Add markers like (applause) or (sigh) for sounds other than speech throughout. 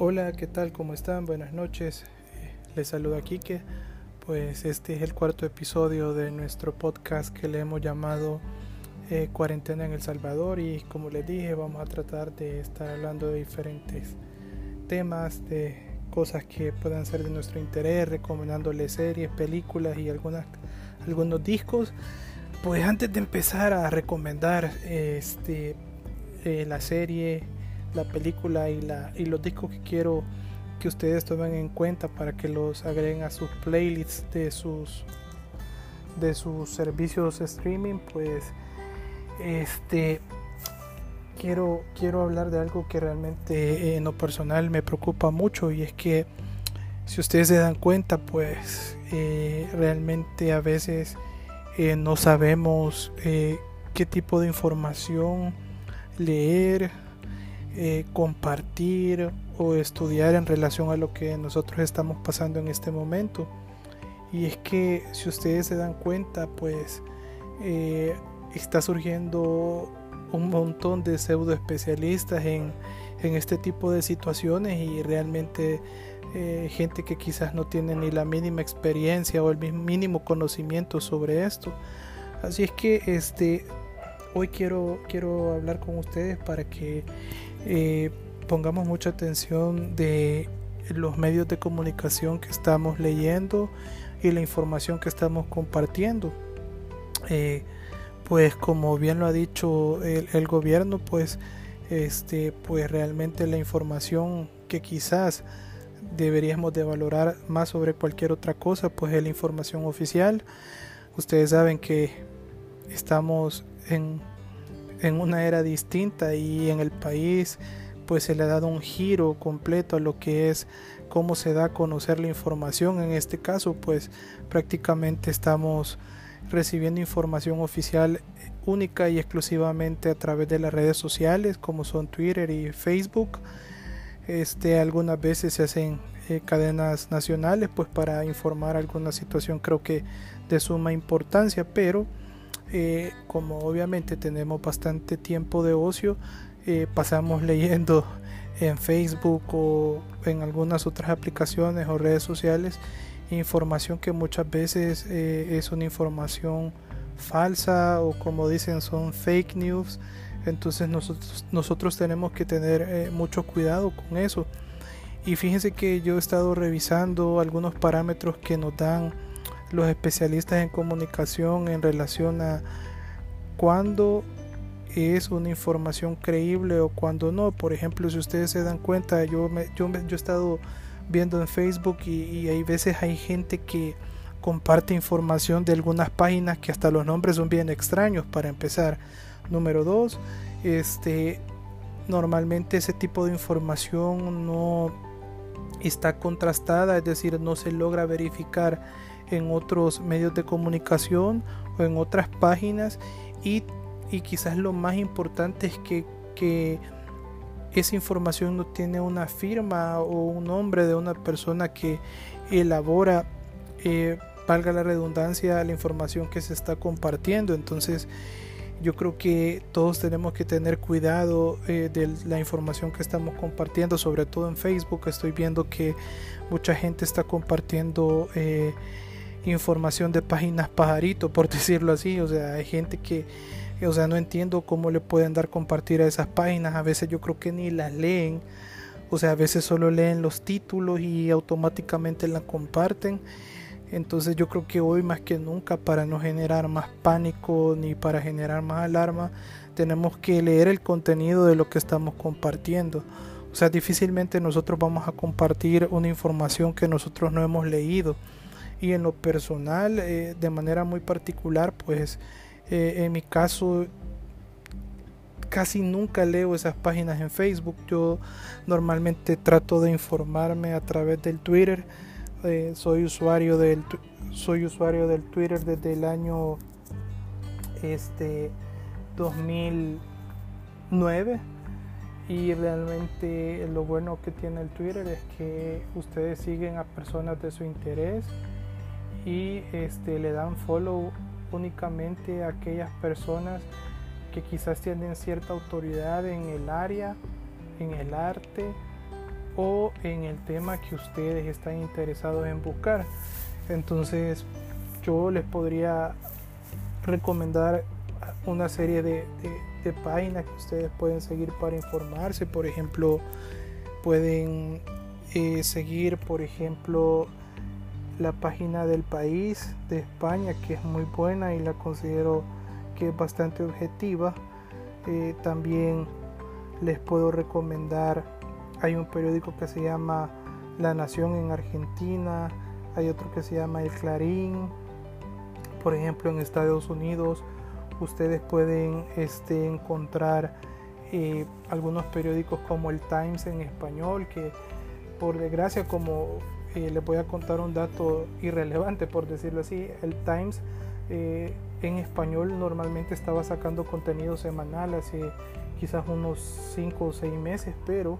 Hola, ¿qué tal? ¿Cómo están? Buenas noches. Les saluda Kike. Pues este es el cuarto episodio de nuestro podcast que le hemos llamado eh, Cuarentena en El Salvador y como les dije vamos a tratar de estar hablando de diferentes temas, de cosas que puedan ser de nuestro interés, recomendándoles series, películas y algunos discos. Pues antes de empezar a recomendar este, eh, la serie, la película y, la, y los discos que quiero que ustedes tomen en cuenta para que los agreguen a sus playlists de sus de sus servicios streaming pues este quiero quiero hablar de algo que realmente en lo personal me preocupa mucho y es que si ustedes se dan cuenta pues eh, realmente a veces eh, no sabemos eh, qué tipo de información leer eh, compartir o estudiar en relación a lo que nosotros estamos pasando en este momento. Y es que si ustedes se dan cuenta, pues eh, está surgiendo un montón de pseudo especialistas en, en este tipo de situaciones y realmente eh, gente que quizás no tiene ni la mínima experiencia o el mínimo conocimiento sobre esto. Así es que este hoy quiero quiero hablar con ustedes para que eh, pongamos mucha atención de los medios de comunicación que estamos leyendo y la información que estamos compartiendo. Eh, pues como bien lo ha dicho el, gobierno, pues este, pues realmente la información que quizás deberíamos de valorar más sobre cualquier otra cosa, pues es la información oficial. Ustedes saben que estamos en en una era distinta y en el país pues se le ha dado un giro completo a lo que es cómo se da a conocer la información. En este caso pues prácticamente estamos recibiendo información oficial única y exclusivamente a través de las redes sociales como son Twitter y Facebook. Este, algunas veces se hacen eh, cadenas nacionales pues para informar alguna situación creo que de suma importancia, pero eh, como obviamente tenemos bastante tiempo de ocio, eh, pasamos (laughs) leyendo en Facebook o en algunas otras aplicaciones o redes sociales información que muchas veces eh, es una información falsa o como dicen son fake news. Entonces nosotros, nosotros tenemos que tener mucho cuidado con eso. Y fíjense que yo he estado revisando algunos parámetros que nos dan los especialistas en comunicación en relación a cuándo es una información creíble o cuando no. Por ejemplo, si ustedes se dan cuenta, yo, me, yo, yo he estado viendo en Facebook y, y, hay veces hay gente que comparte información de algunas páginas que hasta los nombres son bien extraños para empezar. Número dos, este, normalmente ese tipo de información no está contrastada, es decir, no se logra verificar en otros medios de comunicación o en otras páginas y, y quizás lo más importante es que, que, esa información no tiene una firma o un nombre de una persona que elabora, eh, valga la redundancia, la información que se está compartiendo. Entonces, yo creo que todos tenemos que tener cuidado eh, de la información que estamos compartiendo, sobre todo en Facebook. Estoy viendo que mucha gente está compartiendo eh, información de páginas pajarito, por (laughs) decirlo así. O sea, hay gente que, o sea, no entiendo cómo le pueden dar compartir a esas páginas. A veces yo creo que ni las leen. O sea, a veces solo leen los títulos y automáticamente la comparten. Entonces yo creo que hoy más que nunca para no generar más pánico ni para generar más alarma, tenemos que leer el contenido de lo que estamos compartiendo. O sea, difícilmente nosotros vamos a compartir una información que nosotros no hemos leído. Y en lo personal eh, de manera muy particular pues eh, en mi caso casi nunca leo esas páginas en Facebook. Yo normalmente trato de informarme a través del Twitter eh, soy usuario del soy usuario del Twitter desde el año este 2009 y realmente lo bueno que tiene el Twitter es que ustedes siguen a personas de su interés y este, le dan follow únicamente a aquellas personas que quizás tienen cierta autoridad en el área, en el arte o en el tema que ustedes están interesados en buscar. Entonces yo les podría recomendar una serie de, páginas que ustedes pueden seguir para informarse. Por ejemplo, pueden eh, seguir, por ejemplo, la página del país de España, que es muy buena y la considero que es bastante objetiva. Eh, también les puedo recomendar, hay un periódico que se llama La Nación en Argentina, hay otro que se llama El Clarín, por ejemplo en Estados Unidos ustedes pueden este, encontrar eh, algunos periódicos como el Times en español, que por desgracia como eh, les voy a contar un dato irrelevante por decirlo así, el Times eh, en español normalmente estaba sacando contenido semanal hace quizás unos 5 o 6 meses, pero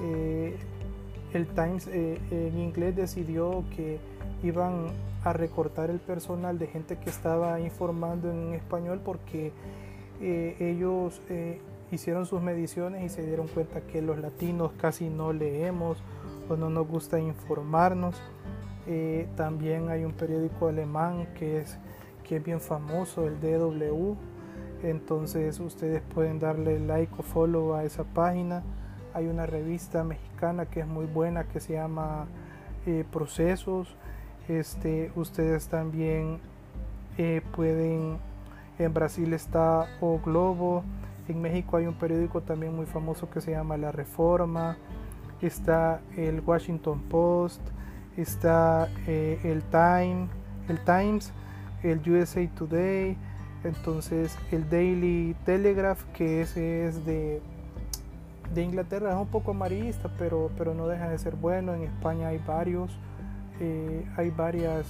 el Times en inglés decidió que iban a recortar el personal de gente que estaba informando en español porque eh, ellos eh, hicieron sus mediciones y se dieron cuenta que los latinos casi no leemos o no nos gusta informarnos. Eh, también hay un periódico alemán que es, que es bien famoso, el DW. Entonces ustedes pueden darle like o follow a esa página. Hay una revista mexicana que es muy buena que se llama Procesos. Este, ustedes también eh, pueden, en Brasil está O Globo, en México hay un periódico también muy famoso que se llama La Reforma, está el Washington Post, está eh, el Time, el Times, el USA Today, entonces el Daily Telegraph, que ese es de, de Inglaterra, es un poco amarillista, pero, pero no deja de ser bueno. En España hay varios. Eh, hay varias,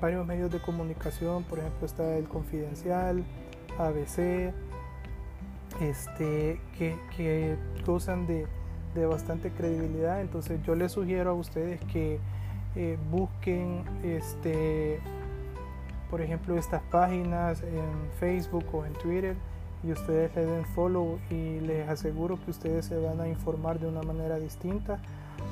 varios medios de comunicación, por ejemplo está el Confidencial, ABC, este, que, que gozan de, bastante credibilidad. Entonces yo les sugiero a ustedes que eh, busquen este, por ejemplo estas páginas en Facebook o en Twitter y ustedes le den follow y les aseguro que ustedes se van a informar de una manera distinta.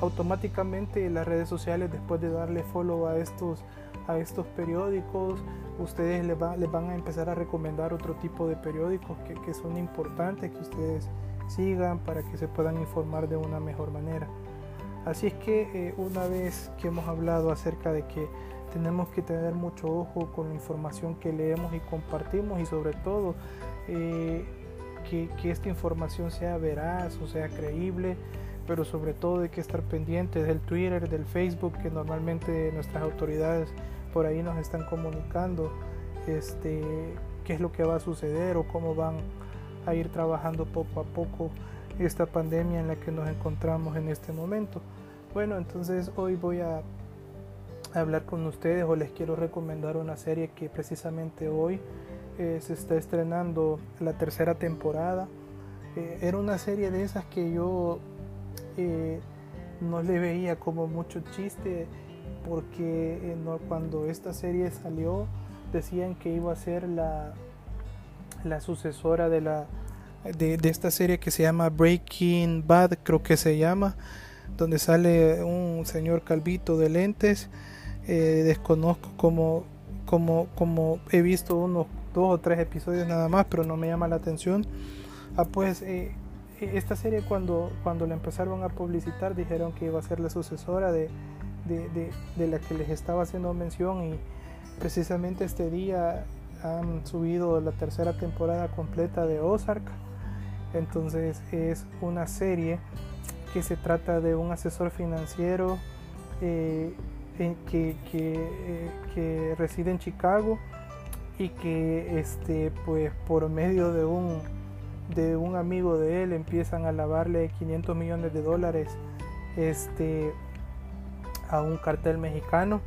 Automáticamente las redes sociales después de darle follow a estos a estos periódicos ustedes les, les van a empezar a recomendar otro tipo de periódicos que, que, son importantes que ustedes sigan para que se puedan informar de una mejor manera. Así es que eh, una vez que hemos hablado acerca de que tenemos que tener mucho ojo con la información que leemos y compartimos y sobre todo eh, que, que esta información sea veraz o sea creíble pero sobre todo hay que estar pendientes del Twitter, del Facebook, que normalmente nuestras autoridades por ahí nos están comunicando este, qué es lo que va a suceder o cómo van a ir trabajando poco a poco esta pandemia en la que nos encontramos en este momento. Bueno, entonces hoy voy a hablar con ustedes o les quiero recomendar una serie que precisamente hoy eh, se está estrenando la tercera temporada. Eh, era una serie de esas que yo no le veía como mucho chiste porque eh, cuando esta serie salió decían que iba a ser la, la sucesora de, la, de, esta serie que se llama Breaking Bad, creo que se llama, donde sale un señor calvito de lentes. Eh, desconozco como, como, como he visto unos dos o tres episodios nada más, pero no me llama la atención. Ah, pues eh, esta serie cuando, cuando la empezaron a publicitar dijeron que iba a ser la sucesora de, de, la que les estaba haciendo mención y precisamente este día han subido la tercera temporada completa de Ozark. Entonces es una serie que se trata de un asesor financiero eh, que, eh, que, reside en Chicago y que este, pues, por medio de un de un amigo de él empiezan a lavarle 500 millones de dólares este, a un cartel mexicano.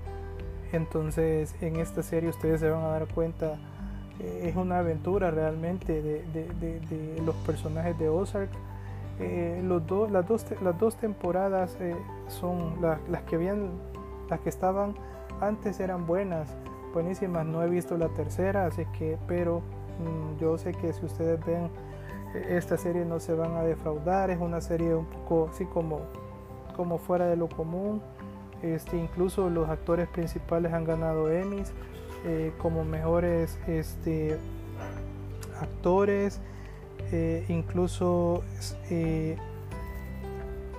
Entonces en esta serie ustedes se van a dar cuenta, eh, es una aventura realmente de, los personajes de Ozark. Eh, los dos, las, dos, las dos temporadas eh, son las que habían, las que estaban antes eran buenas, buenísimas. No he visto la tercera, así que, pero mm, yo sé que si ustedes ven esta serie no se van a defraudar, es una serie un poco así como, como fuera de lo común. Este, incluso los actores principales han ganado Emmys eh, como mejores este, actores, eh, incluso eh,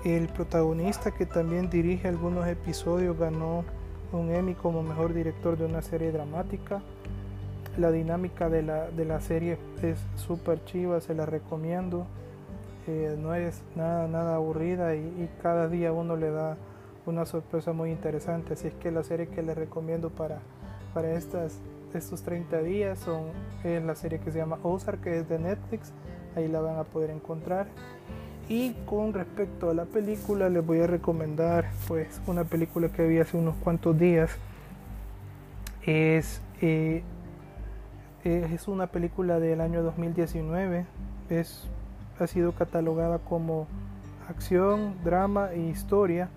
el protagonista que también dirige algunos episodios ganó un Emmy como mejor director de una serie dramática. La dinámica de la, de la serie es súper chiva, se la recomiendo. Eh, no es nada, nada aburrida y, cada día uno le da una sorpresa muy interesante. Así es que la serie que les recomiendo para, para estas, estos 30 días son, es la serie que se llama Ozark, que es de Netflix. Ahí la van a poder encontrar. Y con respecto a la película, les voy a recomendar pues una película que vi hace unos cuantos días. Es eh, es una película del año 2019. Es, ha sido catalogada como acción, drama e historia.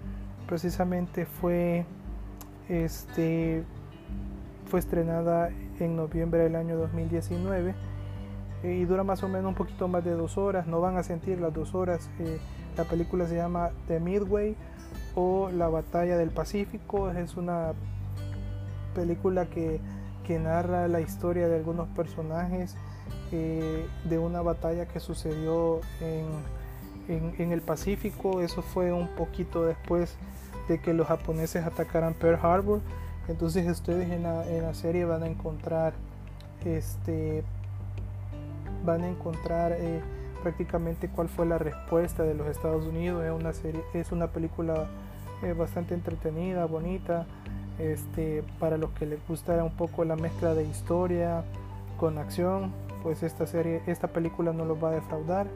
Precisamente fue, este, fue estrenada en noviembre del año 2019 y dura más o menos un poquito más de dos horas. No van a sentir las dos horas. Eh, la película se llama The Midway o La Batalla del Pacífico. Es una película que que narra la historia de algunos personajes eh, de una batalla que sucedió en, en, el Pacífico. Eso fue un poquito después de que los japoneses atacaran Pearl Harbor. Entonces ustedes en la, en la serie van a encontrar este van a encontrar eh, prácticamente cuál fue la respuesta de los Estados Unidos. Es una serie, es una película eh, bastante entretenida, bonita. Este, para los que les gusta un poco la mezcla de historia con acción, pues esta serie, esta película no los va a defraudar.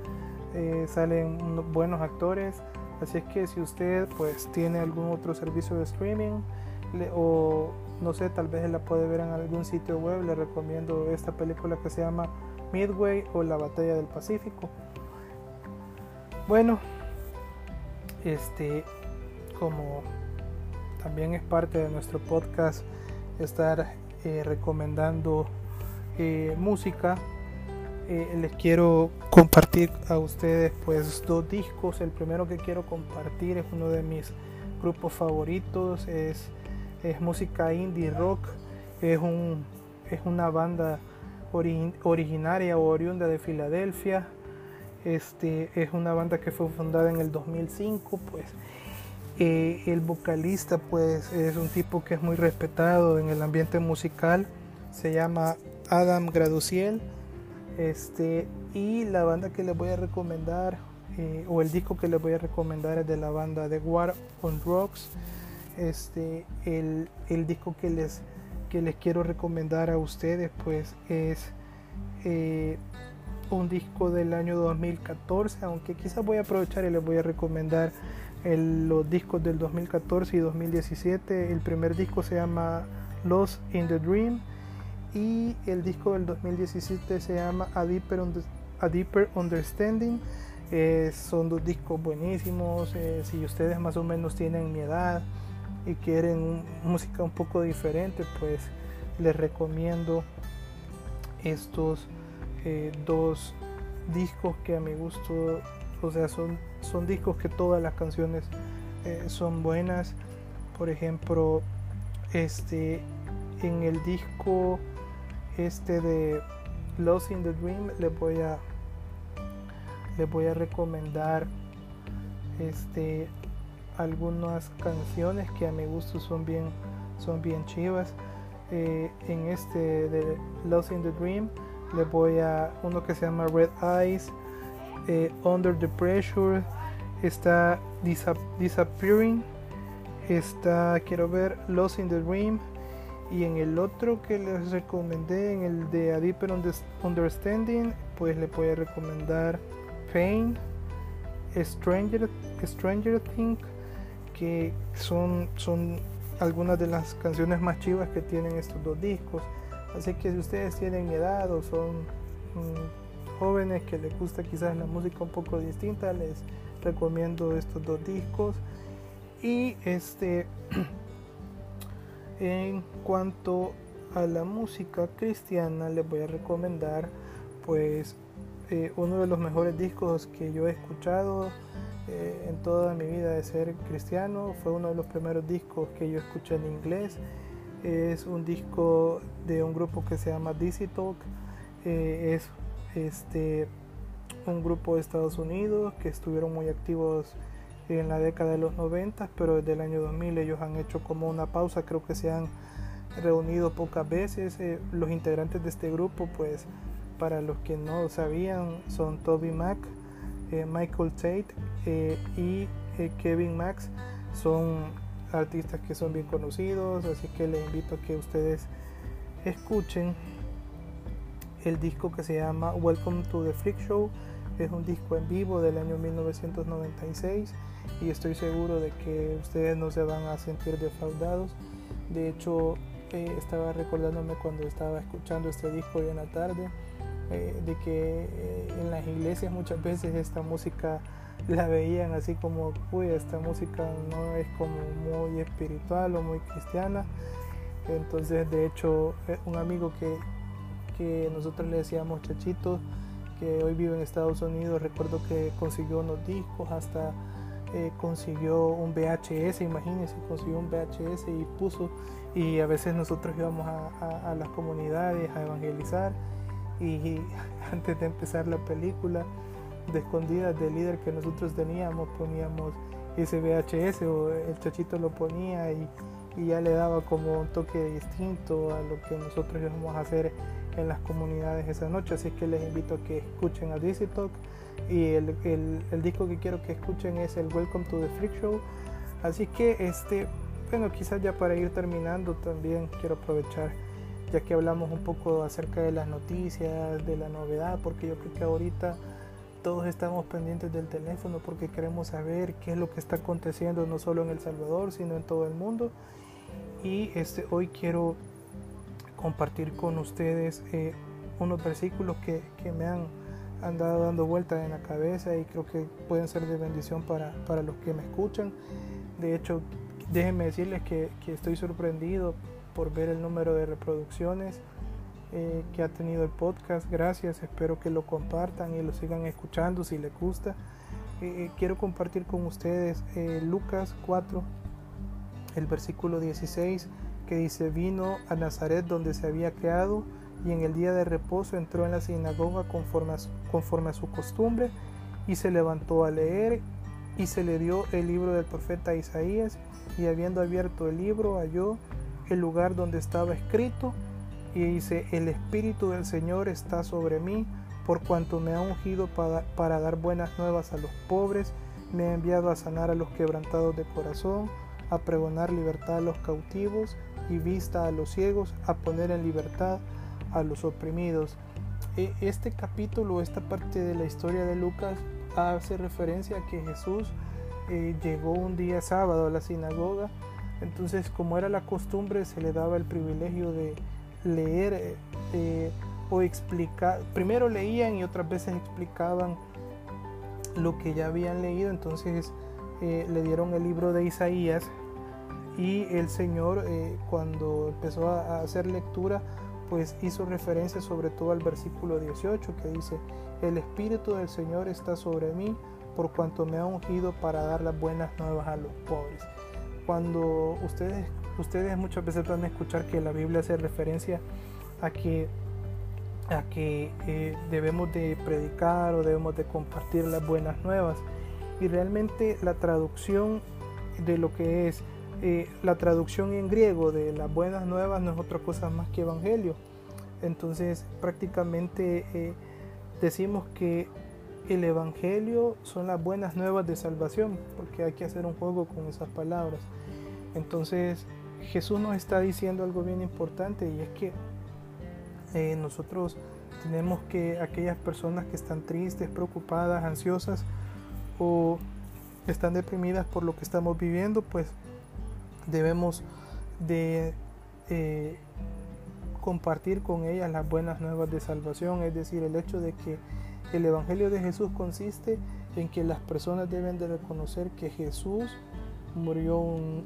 Eh, salen buenos actores, así es que si usted pues tiene algún otro servicio de streaming o no sé, tal vez la puede ver en algún sitio web, le recomiendo esta película que se llama Midway o La Batalla del Pacífico. Bueno, este, como también es parte de nuestro podcast estar eh, recomendando eh, música. Eh, les quiero compartir a ustedes pues dos discos. El primero que quiero compartir es uno de mis grupos favoritos. Es, es música indie rock. Es, un, es una banda originaria o oriunda de Filadelfia. Este es una banda que fue fundada en el 2005, pues eh, el vocalista pues es un tipo que es muy respetado en el ambiente musical, se llama Adam Graduciel. Este, y la banda que les voy a recomendar, eh, o el disco que les voy a recomendar es de la banda The War on Rocks. Este, el, disco que les, que les quiero recomendar a ustedes pues es eh, un disco del año 2014, aunque quizás voy a aprovechar y les voy a recomendar los discos del 2014 y 2017. El primer disco se llama Lost in the Dream y el disco del 2017 se llama A Deeper, Understanding. Eh, son dos discos buenísimos. Eh, si ustedes más o menos tienen mi edad y quieren música un poco diferente, pues les recomiendo estos eh, dos discos que a mi gusto o sea, son, son discos que todas las canciones eh, son buenas. Por ejemplo, este en el disco este de Lost in the Dream les voy a les voy a recomendar este algunas canciones que a mi gusto son bien son bien chivas. Eh, en este de Lost in the Dream les voy a uno que se llama Red Eyes eh, Under the Pressure, está Disappearing, está, quiero ver, Lost in the Dream, y en el otro que les recomendé, en el de A Deeper Understanding, pues le voy a recomendar Pain, Stranger, Stranger Things, que son, son algunas de las canciones más chivas que tienen estos dos discos. Así que si ustedes tienen edad o son mm, jóvenes que les gusta quizás la música un poco distinta, les recomiendo estos dos discos. Y este, (clears throat) en cuanto a la música cristiana, les voy a recomendar pues eh, uno de los mejores discos que yo he escuchado eh, en toda mi vida de ser cristiano. Fue uno de los primeros discos que yo escuché en inglés. Es un disco de un grupo que se llama DC Talk. Eh, es este, un grupo de Estados Unidos que estuvieron muy activos en la década de los 90, pero desde el año 2000 ellos han hecho como una pausa, creo que se han reunido pocas veces. Eh, los integrantes de este grupo, pues para los que no sabían, son Toby Mac, Michael Tate eh, y Kevin Max. Son artistas que son bien conocidos, así que les invito a que ustedes escuchen el disco que se llama Welcome to the Freak Show. Es un disco en vivo del año 1996 y estoy seguro de que ustedes no se van a sentir defraudados. De hecho, eh, estaba recordándome cuando estaba escuchando este disco hoy en la tarde, eh, de que eh, en las iglesias muchas veces esta música la veían así como, uy, esta música no es como muy espiritual o muy cristiana. Entonces, de hecho, un amigo que, que nosotros le decíamos Chachito, que hoy vive en Estados Unidos, recuerdo que consiguió unos discos hasta eh, consiguió un VHS, imagínense, consiguió un VHS y puso, y a veces nosotros íbamos a, las comunidades a evangelizar y, (laughs) antes de empezar la película, de escondidas del líder que nosotros teníamos, poníamos ese VHS o el chachito lo ponía y, y ya le daba como un toque distinto a lo que nosotros íbamos a hacer en las comunidades esa noche. Así que les invito a que escuchen a DC Talk y el, el, disco que quiero que escuchen es el Welcome to the Freak Show. Así que, este, bueno, quizás ya para ir terminando también quiero aprovechar, ya que hablamos un poco acerca de las noticias, de la novedad, porque yo creo que ahorita todos estamos pendientes del teléfono porque queremos saber qué es lo que está aconteciendo no solo en El Salvador, sino en todo el mundo. Y este, hoy quiero compartir con ustedes eh, unos versículos que, que me han han dado dando vueltas en la cabeza y creo que pueden ser de bendición para, para los que me escuchan. De hecho, déjenme decirles que, que, estoy sorprendido por ver el número de reproducciones eh, que ha tenido el podcast. Gracias, espero que lo compartan y lo sigan escuchando si les gusta. Eh, eh, quiero compartir con ustedes Lucas 4, el versículo 16, que dice, vino a Nazaret donde se había creado y en el día de reposo entró en la sinagoga conforme a, conforme a su costumbre y se levantó a leer y se le dio el libro del profeta Isaías y habiendo abierto el libro halló el lugar donde estaba escrito y dice, el Espíritu del Señor está sobre mí por cuanto me ha ungido para, para dar buenas nuevas a los pobres, me ha enviado a sanar a los quebrantados de corazón, a pregonar libertad a los cautivos y vista a los ciegos, a poner en libertad a los oprimidos. E, este capítulo, esta parte de la historia de Lucas hace referencia a que Jesús eh, llegó un día sábado a la sinagoga, entonces como era la costumbre se le daba el privilegio de leer eh, eh, o explicar, primero leían y otras veces explicaban lo que ya habían leído, entonces le dieron el libro de Isaías y el Señor cuando empezó a hacer lectura pues hizo referencia sobre todo al versículo 18 que dice, el Espíritu del Señor está sobre mí por cuanto me ha ungido para dar las buenas nuevas a los pobres. Cuando ustedes, ustedes muchas veces van a escuchar que la Biblia hace referencia a que, a que eh, debemos de predicar o debemos de compartir las buenas nuevas. Y realmente la traducción de lo que es eh, la traducción en griego de las buenas nuevas no es otra cosa más que evangelio. Entonces prácticamente eh, decimos que el evangelio son las buenas nuevas de salvación, porque hay que hacer un juego con esas palabras. Entonces Jesús nos está diciendo algo bien importante y es que eh, nosotros tenemos que aquellas personas que están tristes, preocupadas, ansiosas o están deprimidas por lo que estamos viviendo, pues debemos de eh, compartir con ellas las buenas nuevas de salvación, es decir, el hecho de que el Evangelio de Jesús consiste en que las personas deben de reconocer que Jesús murió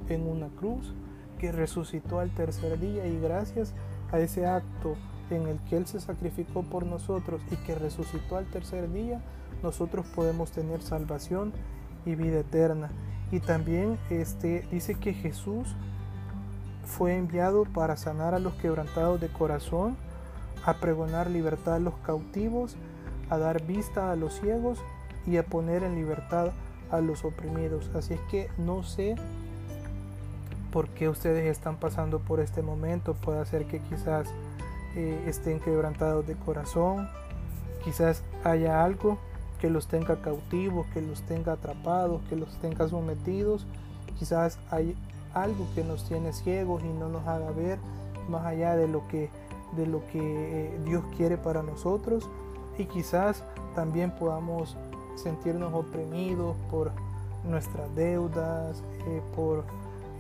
en una cruz, que resucitó al tercer día y gracias a ese acto en el que Él se sacrificó por nosotros y que resucitó al tercer día, nosotros podemos tener salvación y vida eterna. Y también este, dice que Jesús fue enviado para sanar a los quebrantados de corazón, a pregonar libertad a los cautivos, a dar vista a los ciegos y a poner en libertad a los oprimidos. Así es que no sé por qué ustedes están pasando por este momento. Puede ser que quizás eh, estén quebrantados de corazón, quizás haya algo que los tenga cautivos, que los tenga atrapados, que los tenga sometidos. Quizás hay algo que nos tiene ciegos y no nos haga ver más allá de lo que, de lo que eh, Dios quiere para nosotros. Y quizás también podamos sentirnos oprimidos por nuestras deudas, eh, por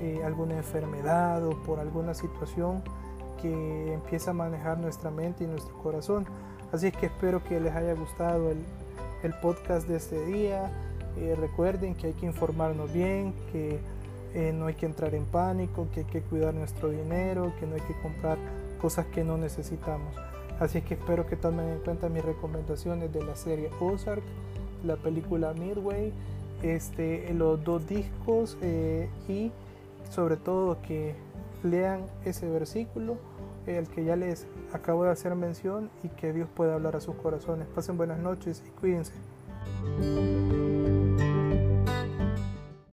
eh, alguna enfermedad o por alguna situación que empieza a manejar nuestra mente y nuestro corazón. Así es que espero que les haya gustado el, el podcast de este día. Eh, recuerden que hay que informarnos bien, que no hay que entrar en pánico, que hay que cuidar nuestro dinero, que no hay que comprar cosas que no necesitamos. Así que espero que tomen en cuenta mis recomendaciones de la serie Ozark la película Midway, este, los dos discos eh, y sobre todo que lean ese versículo, el que ya les acabo de hacer mención y que Dios pueda hablar a sus corazones. Pasen buenas noches y cuídense.